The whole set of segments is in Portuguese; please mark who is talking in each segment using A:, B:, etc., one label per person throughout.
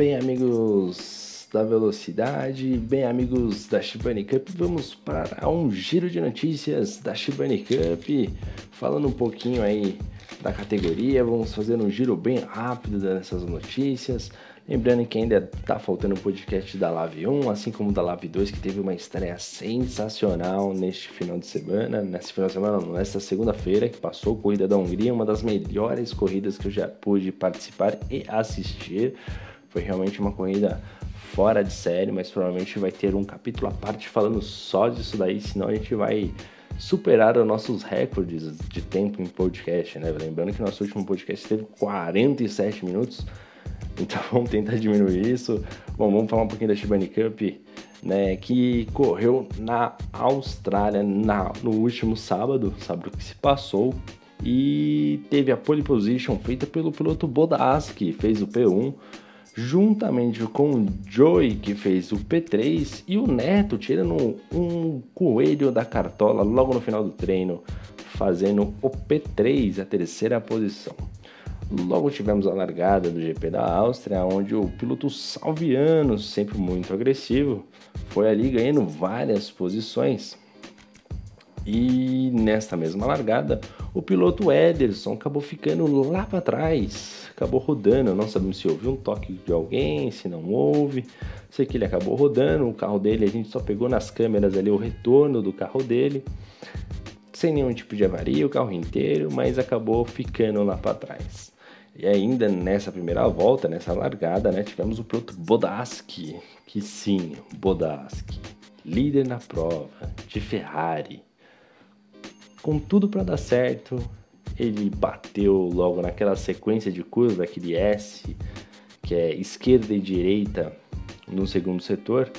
A: Bem, amigos da velocidade, bem, amigos da Shibani Cup, vamos para um giro de notícias da Shibani Cup, falando um pouquinho aí da categoria, vamos fazer um giro bem rápido dessas notícias. Lembrando que ainda tá faltando o podcast da Live 1, assim como da Live 2, que teve uma estreia sensacional neste final de semana, nesse final de semana, nesta segunda-feira que passou, Corrida da Hungria, uma das melhores corridas que eu já pude participar e assistir. Foi realmente uma corrida fora de série, mas provavelmente vai ter um capítulo à parte falando só disso daí, senão a gente vai superar os nossos recordes de tempo em podcast, né? Lembrando que nosso último podcast teve 47 minutos, então vamos tentar diminuir isso. Bom, vamos falar um pouquinho da Shibani Cup, né, que correu na Austrália na, no último sábado, sábado que se passou, e teve a pole position feita pelo piloto Bodas, que fez o P1, juntamente com o Joey, que fez o P3, e o Neto tirando um coelho da cartola logo no final do treino, fazendo o P3, a terceira posição. Logo tivemos a largada do GP da Áustria, onde o piloto Salviano, sempre muito agressivo, foi ali ganhando várias posições. E nesta mesma largada, o piloto Ederson acabou ficando lá para trás, acabou rodando. Não sabemos se houve um toque de alguém, se não houve. Sei que ele acabou rodando, o carro dele, a gente só pegou nas câmeras ali o retorno do carro dele, sem nenhum tipo de avaria, o carro inteiro, mas acabou ficando lá para trás. E ainda nessa primeira volta, nessa largada, né, tivemos o piloto Bodaski, que sim, Bodaski, líder na prova, de Ferrari. Com tudo para dar certo, ele bateu logo naquela sequência de curva, aquele S, que é esquerda e direita no segundo setor,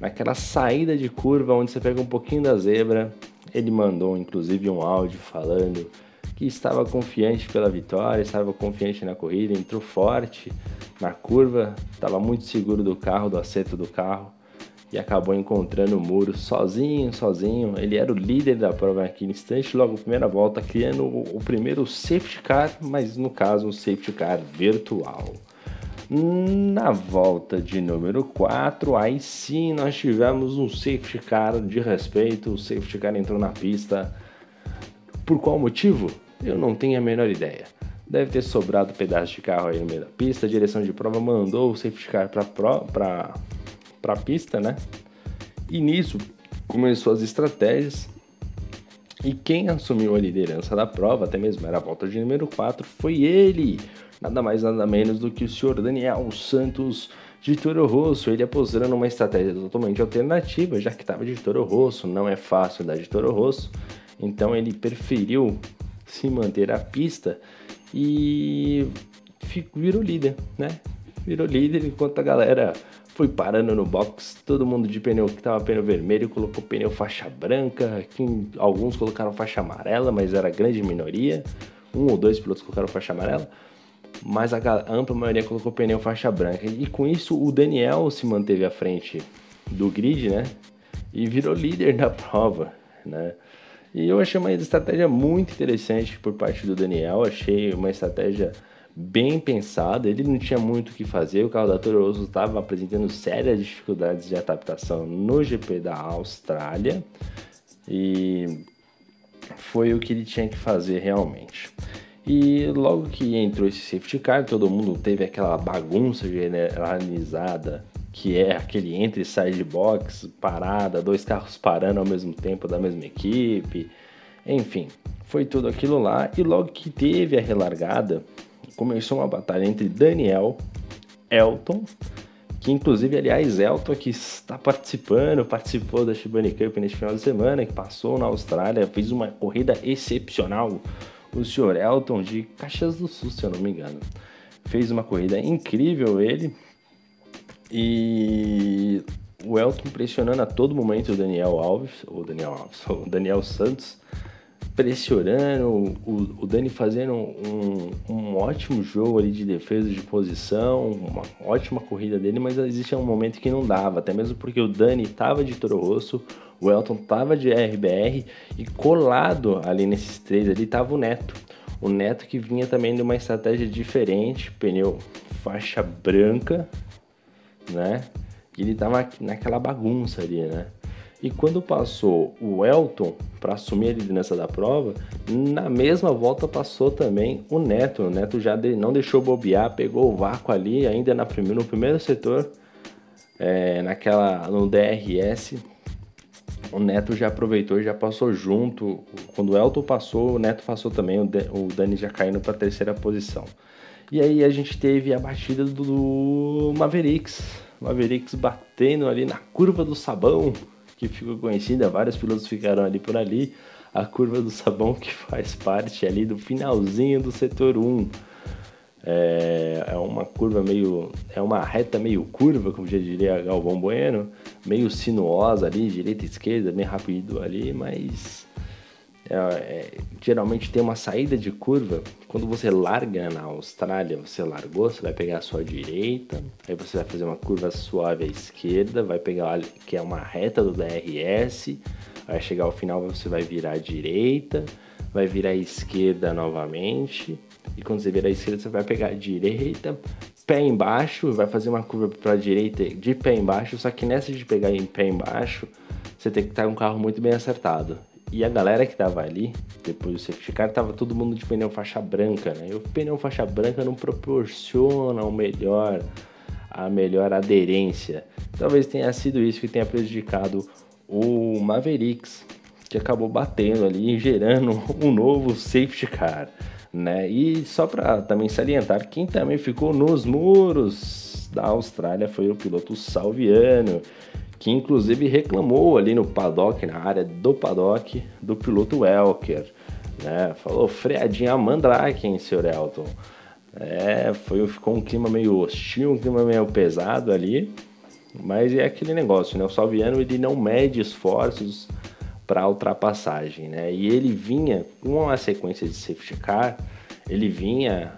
A: naquela saída de curva onde você pega um pouquinho da zebra, ele mandou inclusive um áudio falando que estava confiante pela vitória, estava confiante na corrida, entrou forte na curva, estava muito seguro do carro, do acerto do carro e acabou encontrando o muro sozinho, sozinho. Ele era o líder da prova naquele instante, logo na primeira volta, criando o primeiro safety car, mas no caso um safety car virtual. Na volta de número 4, aí sim nós tivemos um safety car de respeito. O safety car entrou na pista. Por qual motivo? Eu não tenho a menor ideia. Deve ter sobrado pedaço de carro aí no meio da pista. A direção de prova mandou o safety car para a pista, né? E nisso começou as estratégias. E quem assumiu a liderança da prova, até mesmo era a volta de número 4, foi ele. Nada mais, nada menos do que o senhor Daniel Santos de Toro Rosso. Ele apostando uma estratégia totalmente alternativa, já que estava de Toro Rosso, não é fácil dar de Toro Rosso. Então ele preferiu se manter a pista e virou líder, né? Virou líder enquanto a galera foi parando no box, todo mundo de pneu que tava pneu vermelho colocou pneu faixa branca, alguns colocaram faixa amarela, mas era grande minoria. Um ou dois pilotos colocaram faixa amarela, mas a ampla maioria colocou pneu faixa branca. E com isso o Daniel se manteve à frente do grid, né? E virou líder da prova, né? E eu achei uma estratégia muito interessante por parte do Daniel, achei uma estratégia bem pensada, ele não tinha muito o que fazer, o carro da Toro Rosso estava apresentando sérias dificuldades de adaptação no GP da Austrália e foi o que ele tinha que fazer realmente. E logo que entrou esse safety car, todo mundo teve aquela bagunça generalizada que é aquele entre e sai de box, parada, dois carros parando ao mesmo tempo da mesma equipe, enfim, foi tudo aquilo lá. E logo que teve a relargada, começou uma batalha entre Daniel, Elton, que inclusive, aliás, Elton que está participando, participou da Shibani Cup neste final de semana, que passou na Austrália, fez uma corrida excepcional. O senhor Elton de Caxias do Sul, se eu não me engano, fez uma corrida incrível ele e o Elton pressionando a todo momento o Daniel Alves, o Daniel Alves, o Daniel Santos, pressionando, o, o Dani fazendo um, um, ótimo jogo ali de defesa de posição, uma ótima corrida dele, mas existe um momento que não dava, até mesmo porque o Dani estava de Toro Rosso, o Elton estava de RBR e colado ali nesses três ali estava o Neto. O Neto que vinha também de uma estratégia diferente, pneu faixa branca, né? E ele tava naquela bagunça ali, né? E quando passou o Elton para assumir a liderança da prova, na mesma volta passou também o Neto. O Neto já não deixou bobear, pegou o vácuo ali, ainda na primeiro, no primeiro setor, é, naquela no DRS. O Neto já aproveitou, já passou junto. Quando o Elton passou, o Neto passou também, o Dani já caindo para a terceira posição. E aí a gente teve a batida do Mavericks. Mavericks batendo ali na curva do sabão que ficou conhecida, vários pilotos ficaram ali por ali. A curva do sabão que faz parte ali do finalzinho do setor 1. É, é uma curva meio. É uma reta meio curva, como já diria Galvão Bueno, meio sinuosa ali, direita e esquerda, bem rápido ali, mas é, é, geralmente tem uma saída de curva. Quando você larga na Austrália, você largou, você vai pegar a sua direita, aí você vai fazer uma curva suave à esquerda, vai pegar que é uma reta do DRS, vai chegar ao final, você vai virar à direita, vai virar à esquerda novamente, e quando você virar à esquerda, você vai pegar a direita, pé embaixo, vai fazer uma curva para a direita de pé embaixo, só que nessa de pegar em pé embaixo, você tem que estar com um carro muito bem acertado. E a galera que tava ali, depois do safety car, tava todo mundo de pneu faixa branca, né? E o pneu faixa branca não proporciona o melhor, a melhor aderência. Talvez tenha sido isso que tenha prejudicado o Mavericks, que acabou batendo ali e gerando um novo safety car, né? E só para também salientar, quem também ficou nos muros da Austrália foi o piloto Salviano, que inclusive reclamou ali no paddock, na área do paddock, do piloto Welker. Né? Falou freadinha mandrake, hein, senhor Elton. É, foi, ficou um clima meio hostil, um clima meio pesado ali. Mas é aquele negócio, né? O Salviano ele não mede esforços para ultrapassagem, né? E ele vinha com uma sequência de safety car, ele vinha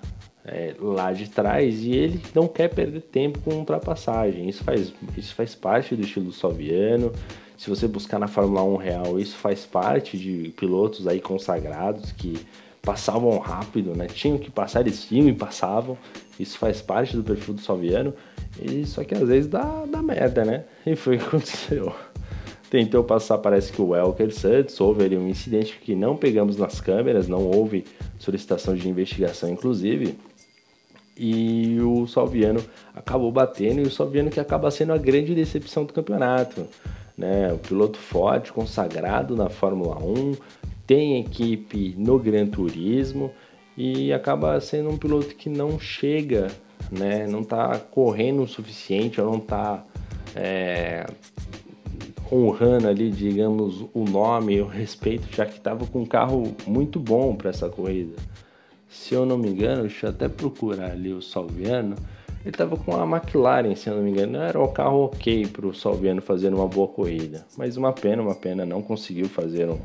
A: é, lá de trás e ele não quer perder tempo com ultrapassagem. Isso faz, isso faz parte do estilo soviano. Se você buscar na Fórmula 1 real, isso faz parte de pilotos aí consagrados que passavam rápido, né? Tinham que passar, eles tinham e passavam. Isso faz parte do perfil do Salviano. E só que às vezes dá, dá merda, né? E foi o que aconteceu. Tentou passar, parece que o Welker Santos, houve ali um incidente que não pegamos nas câmeras, não houve solicitação de investigação, inclusive e o Salviano acabou batendo e o Salviano que acaba sendo a grande decepção do campeonato. Né? O piloto forte, consagrado na Fórmula 1, tem equipe no Gran Turismo e acaba sendo um piloto que não chega, né? não está correndo o suficiente ou não está é, honrando ali, digamos, o nome e o respeito, já que estava com um carro muito bom para essa corrida se eu não me engano, deixa eu até procurar ali o Salviano. Ele estava com a McLaren, se eu não me engano, era o carro ok para o Salviano fazer uma boa corrida. Mas uma pena, uma pena, não conseguiu fazer um,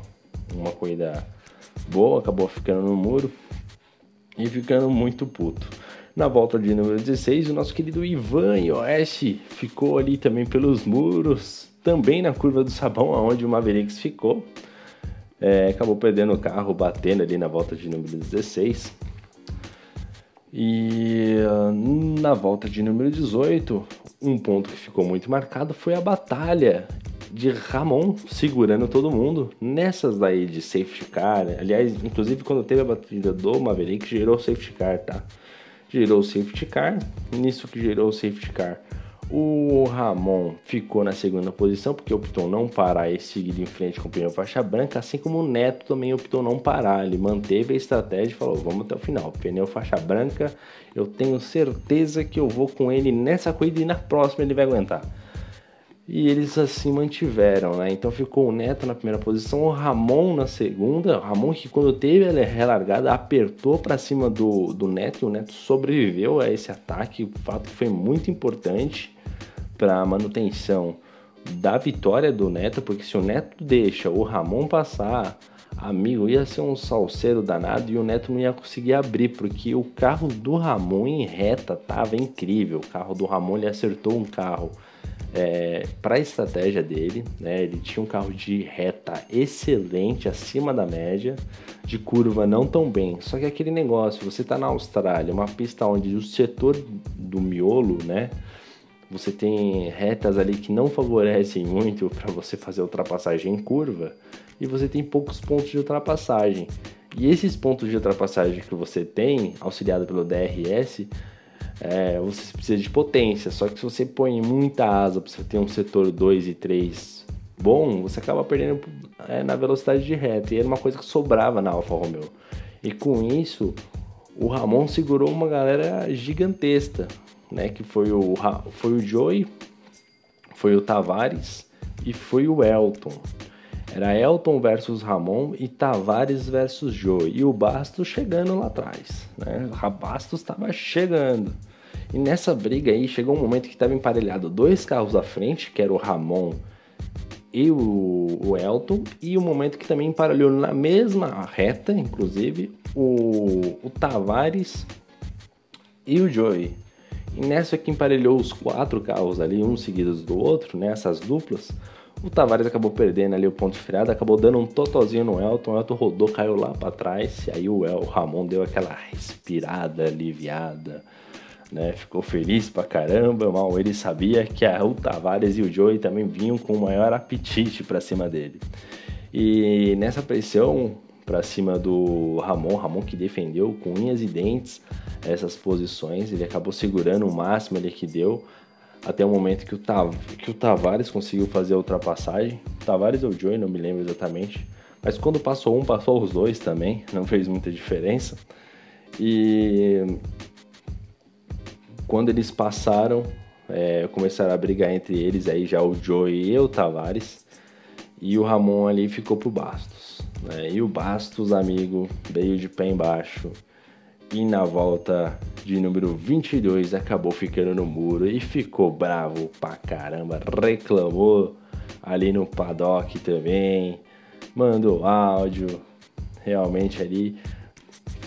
A: uma corrida boa, acabou ficando no muro e ficando muito puto. Na volta de número 16, o nosso querido Ivan Yoshi ficou ali também pelos muros, também na curva do sabão, onde o Mavericks ficou é, acabou perdendo o carro, batendo ali na volta de número 16. E uh, na volta de número 18, um ponto que ficou muito marcado foi a batalha de Ramon segurando todo mundo nessas daí de safety car. Aliás, inclusive quando teve a batida do Maverick, gerou safety car, tá? Gerou safety car. Nisso que gerou safety car, o Ramon ficou na segunda posição porque optou não parar e seguir em frente com o pneu faixa branca, assim como o Neto também optou não parar. Ele manteve a estratégia e falou: vamos até o final. Pneu faixa branca, eu tenho certeza que eu vou com ele nessa corrida e na próxima ele vai aguentar. E eles assim mantiveram, né? Então ficou o Neto na primeira posição, o Ramon na segunda. O Ramon que quando teve a relargada apertou para cima do, do Neto e o Neto sobreviveu a esse ataque. O fato foi muito importante para a manutenção da vitória do Neto, porque se o Neto deixa o Ramon passar, amigo, ia ser um salseiro danado e o Neto não ia conseguir abrir, porque o carro do Ramon em reta tava incrível. O carro do Ramon ele acertou um carro é, para a estratégia dele, né? Ele tinha um carro de reta excelente, acima da média, de curva não tão bem. Só que aquele negócio, você tá na Austrália, uma pista onde o setor do miolo, né? Você tem retas ali que não favorecem muito para você fazer ultrapassagem em curva e você tem poucos pontos de ultrapassagem. E esses pontos de ultrapassagem que você tem, auxiliado pelo DRS, é, você precisa de potência. Só que se você põe muita asa para você ter um setor 2 e 3 bom, você acaba perdendo é, na velocidade de reta. E era uma coisa que sobrava na Alfa Romeo. E com isso, o Ramon segurou uma galera gigantesca, né? Que foi o, foi o Joey, foi o Tavares e foi o Elton. Era Elton versus Ramon e Tavares versus Joey. E o Bastos chegando lá atrás. Né? O Bastos estava chegando. E nessa briga aí chegou um momento que estava emparelhado dois carros à frente, que era o Ramon e o, o Elton, e o um momento que também emparelhou na mesma reta, inclusive, o, o Tavares e o Joey. E nessa que emparelhou os quatro carros ali, um seguidos do outro, nessas né, duplas, o Tavares acabou perdendo ali o ponto de freada, acabou dando um totozinho no Elton, o Elton rodou, caiu lá para trás, e aí o, El, o Ramon deu aquela respirada aliviada, né? Ficou feliz pra caramba, mal ele sabia que a, o Tavares e o Joey também vinham com o maior apetite para cima dele. E nessa pressão para cima do Ramon, Ramon que defendeu com unhas e dentes essas posições, ele acabou segurando o máximo ali que deu até o momento que o, Tav que o Tavares conseguiu fazer a ultrapassagem. Tavares ou Joey, não me lembro exatamente. Mas quando passou um, passou os dois também, não fez muita diferença. E quando eles passaram, é, começaram a brigar entre eles, aí já o Joey e o Tavares, e o Ramon ali ficou pro Bastos. Né? E o Bastos, amigo, veio de pé embaixo, e na volta de número 22 acabou ficando no muro e ficou bravo pra caramba, reclamou ali no paddock também, mandou áudio, realmente ali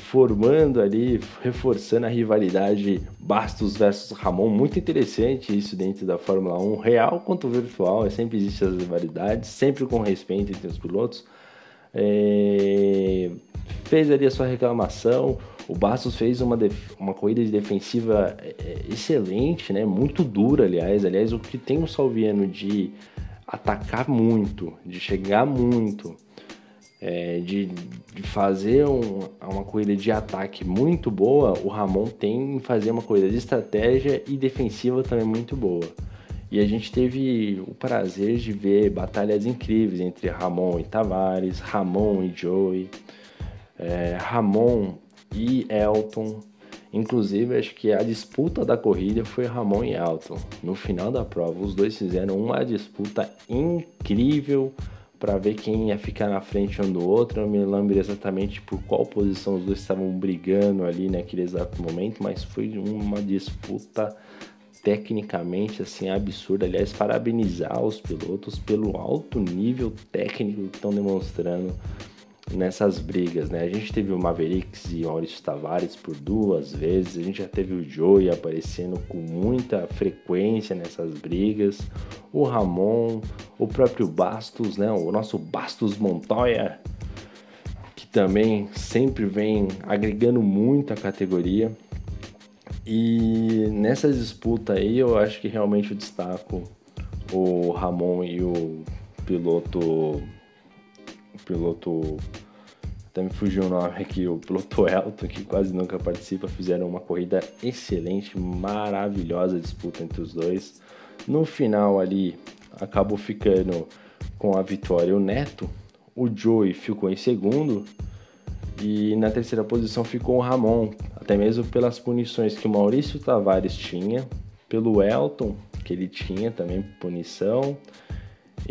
A: formando ali, reforçando a rivalidade Bastos versus Ramon. Muito interessante isso dentro da Fórmula 1, real quanto virtual, é sempre existe as rivalidades, sempre com respeito entre os pilotos. É... Fez ali a sua reclamação. O Bastos fez uma, def... uma corrida de defensiva é, é, excelente, né? muito dura, aliás. Aliás, o que tem o Salviano de atacar muito, de chegar muito, é, de, de, fazer um, uma corrida de ataque muito boa, o Ramon tem em fazer uma corrida de estratégia e defensiva também muito boa. E a gente teve o prazer de ver batalhas incríveis entre Ramon e Tavares, Ramon e Joey, é, Ramon e Elton. Inclusive, acho que a disputa da corrida foi Ramon e Elton. No final da prova, os dois fizeram uma disputa incrível para ver quem ia ficar na frente um do outro. Eu não me lembro exatamente por qual posição os dois estavam brigando ali naquele exato momento, mas foi uma disputa tecnicamente assim absurda. Aliás, parabenizar os pilotos pelo alto nível técnico que estão demonstrando nessas brigas, né? A gente teve o Mavericks e Maurício Tavares por duas vezes, a gente já teve o Joey aparecendo com muita frequência nessas brigas, o Ramon, o próprio Bastos, né? O nosso Bastos Montoya, que também sempre vem agregando muito a categoria. E nessa disputa aí eu acho que realmente eu destaco o Ramon e o piloto piloto até me fugiu o nome aqui, o piloto Elton, que quase nunca participa, fizeram uma corrida excelente, maravilhosa disputa entre os dois. No final ali, acabou ficando com a vitória o Neto, o Joey ficou em segundo e na terceira posição ficou o Ramon, até mesmo pelas punições que o Maurício Tavares tinha, pelo Elton, que ele tinha também punição,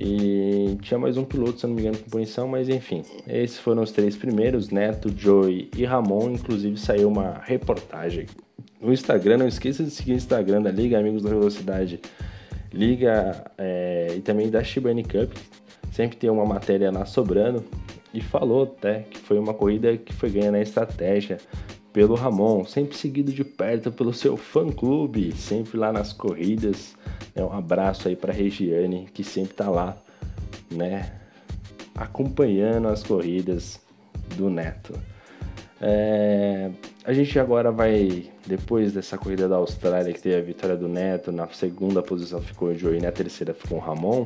A: e tinha mais um piloto, se não me engano, com punição, mas enfim. Esses foram os três primeiros, Neto, Joey e Ramon. Inclusive saiu uma reportagem no Instagram. Não esqueça de seguir o Instagram da Liga Amigos da Velocidade. Liga é, e também da Shibane Cup. Sempre tem uma matéria lá sobrando. E falou até que foi uma corrida que foi ganha na estratégia pelo Ramon, sempre seguido de perto pelo seu fã-clube, sempre lá nas corridas. É um abraço aí para Regiane, que sempre tá lá, né, acompanhando as corridas do Neto. É, a gente agora vai, depois dessa corrida da Austrália, que teve a vitória do Neto, na segunda posição ficou o Joey, na terceira ficou o Ramon.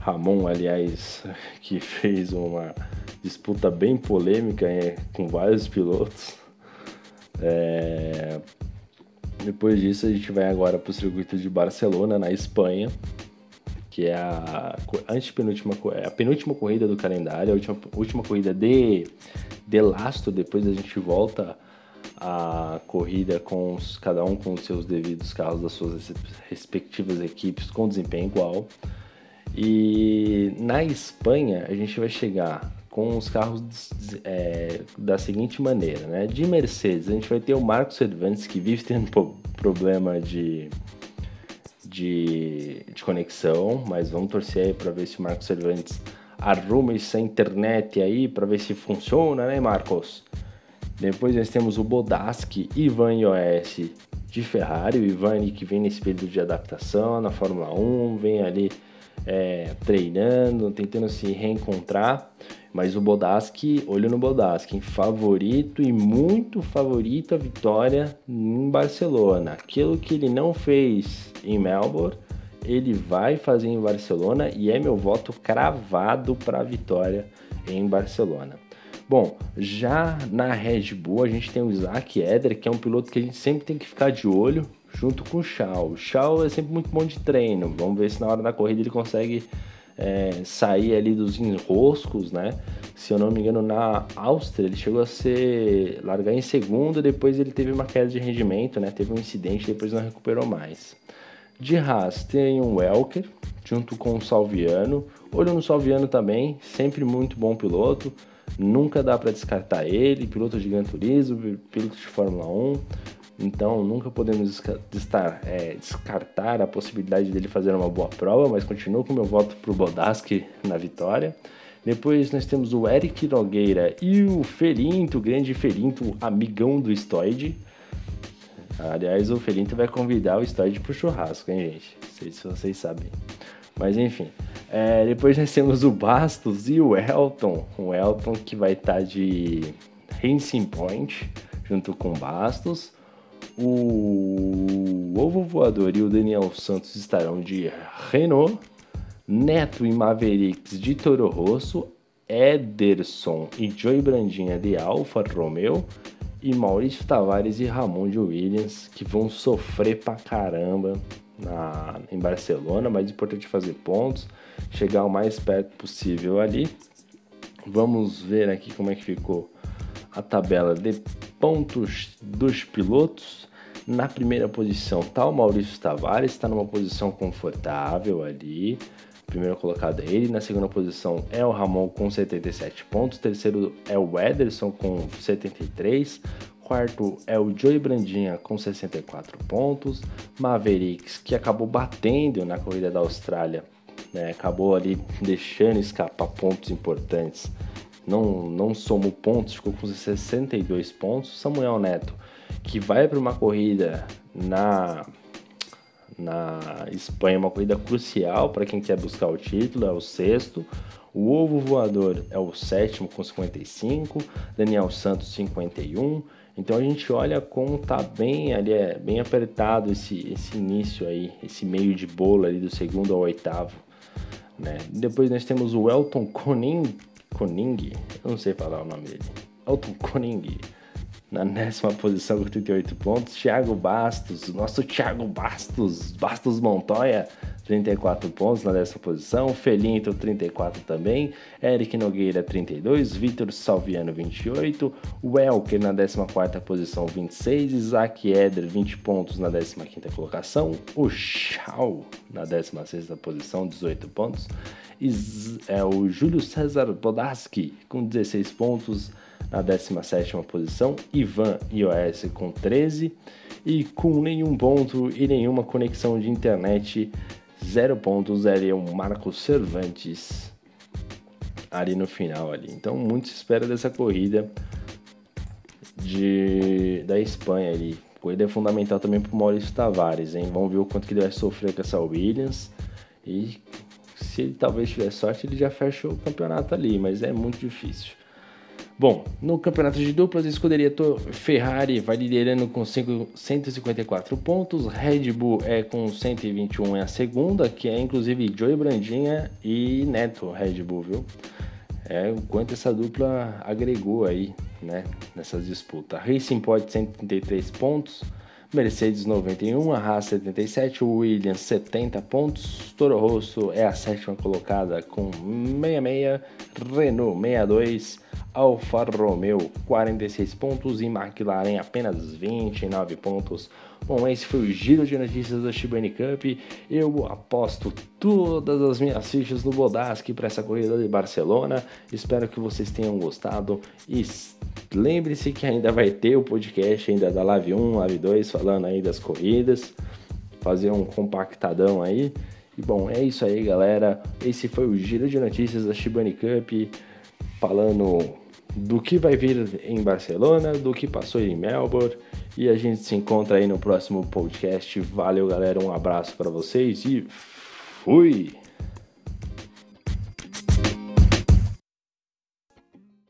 A: Ramon, aliás, que fez uma disputa bem polêmica é, com vários pilotos. É... Depois disso, a gente vai agora para o circuito de Barcelona, na Espanha, que é a, antepenúltima, é a penúltima corrida do calendário, a última, última corrida de, de lastro. Depois a gente volta a corrida com os, cada um com os seus devidos carros das suas respectivas equipes com desempenho igual. E na Espanha a gente vai chegar com os carros é, da seguinte maneira, né? De Mercedes a gente vai ter o Marcos Cervantes que vive tendo problema de, de, de conexão, mas vamos torcer aí para ver se o Marcos Cervantes arruma essa internet aí para ver se funciona, né, Marcos? Depois nós temos o Bodaski Ivan iOS de Ferrari, o Ivan que vem nesse período de adaptação na Fórmula 1, vem ali é, treinando, tentando se reencontrar. Mas o Bodaski, olho no Bodaski, favorito e muito favorito a vitória em Barcelona. Aquilo que ele não fez em Melbourne, ele vai fazer em Barcelona e é meu voto cravado para a vitória em Barcelona. Bom, já na Red Bull a gente tem o Isaac Eder, que é um piloto que a gente sempre tem que ficar de olho, junto com o Shaw. O Shaw é sempre muito bom de treino. Vamos ver se na hora da corrida ele consegue é, sair ali dos enroscos, né? Se eu não me engano, na Áustria ele chegou a ser largar em segundo, depois ele teve uma queda de rendimento, né? Teve um incidente, depois não recuperou mais. De Haas tem um Welker, junto com o Salviano. Olho no Salviano também, sempre muito bom piloto. Nunca dá para descartar ele, piloto de Gran Turismo, piloto de Fórmula 1. Então nunca podemos descartar, é, descartar a possibilidade dele fazer uma boa prova, mas continuo com meu voto para o Bodaski na vitória. Depois nós temos o Eric Nogueira e o Ferinto, o grande Ferinto, amigão do Stoid. Aliás, o Ferinto vai convidar o Stoid para o churrasco, hein, gente? Não sei se vocês sabem. Mas enfim. É, depois nós temos o Bastos e o Elton. O Elton que vai estar tá de Racing Point junto com o Bastos. O Ovo Voador e o Daniel Santos estarão de Renault. Neto e Mavericks de Toro Rosso. Ederson e Joey Brandinha de Alfa Romeo. E Maurício Tavares e Ramon de Williams, que vão sofrer pra caramba na, em Barcelona, mas é importante fazer pontos, chegar o mais perto possível ali. Vamos ver aqui como é que ficou a tabela de pontos dos pilotos. Na primeira posição está o Maurício Tavares, está numa posição confortável ali. Primeiro colocado é ele. Na segunda posição é o Ramon com 77 pontos. Terceiro é o Ederson com 73. Quarto é o Joey Brandinha com 64 pontos. Mavericks, que acabou batendo na corrida da Austrália, né? acabou ali deixando escapar pontos importantes. Não, não somou pontos, ficou com 62 pontos. Samuel Neto, que vai para uma corrida na, na Espanha, uma corrida crucial para quem quer buscar o título, é o sexto. O Ovo Voador é o sétimo com 55, Daniel Santos 51, então a gente olha como tá bem ali, é bem apertado esse, esse início aí, esse meio de bolo ali do segundo ao oitavo. Né? Depois nós temos o Elton Koning, Koning, eu não sei falar o nome dele. Elton Koning, na décima posição com 38 pontos. Thiago Bastos, nosso Thiago Bastos, Bastos Montoya, 34 pontos na décima posição. Felinto, 34 também. Eric Nogueira, 32. Vitor Salviano, 28. Welker na 14 posição, 26. Isaac Eder, 20 pontos na 15 colocação. O Chau na 16 posição, 18 pontos. É o Júlio César Bodaski com 16 pontos na 17 posição, Ivan iOS com 13 e com nenhum ponto e nenhuma conexão de internet, 0 pontos é o Marcos Cervantes ali no final ali. Então muito se espera dessa corrida de da Espanha ali. Corrida é fundamental também para o Maurício Tavares, hein? Vamos ver o quanto que ele vai sofrer com essa Williams e se ele talvez tiver sorte, ele já fecha o campeonato ali, mas é muito difícil. Bom, no campeonato de duplas, a escuderia Ferrari vai liderando com 154 pontos, Red Bull é com 121 é a segunda, que é inclusive Joey Brandinha e Neto Red Bull, viu? É o quanto essa dupla agregou aí, né, nessas disputas. Racing Point 133 pontos, Mercedes 91, a Haas 77, o Williams 70 pontos, Toro Rosso é a sétima colocada com 66, Renault 62, Alfa Romeo 46 pontos e McLaren apenas 29 pontos. Bom, esse foi o giro de notícias da Shibane Cup. Eu aposto todas as minhas fichas no Bodaski para essa corrida de Barcelona. Espero que vocês tenham gostado e lembre-se que ainda vai ter o podcast ainda da Live 1, Live 2 falando aí das corridas, fazer um compactadão aí. E bom, é isso aí, galera. Esse foi o giro de notícias da Shibane Cup falando do que vai vir em Barcelona, do que passou em Melbourne. E a gente se encontra aí no próximo podcast. Valeu, galera. Um abraço para vocês e fui!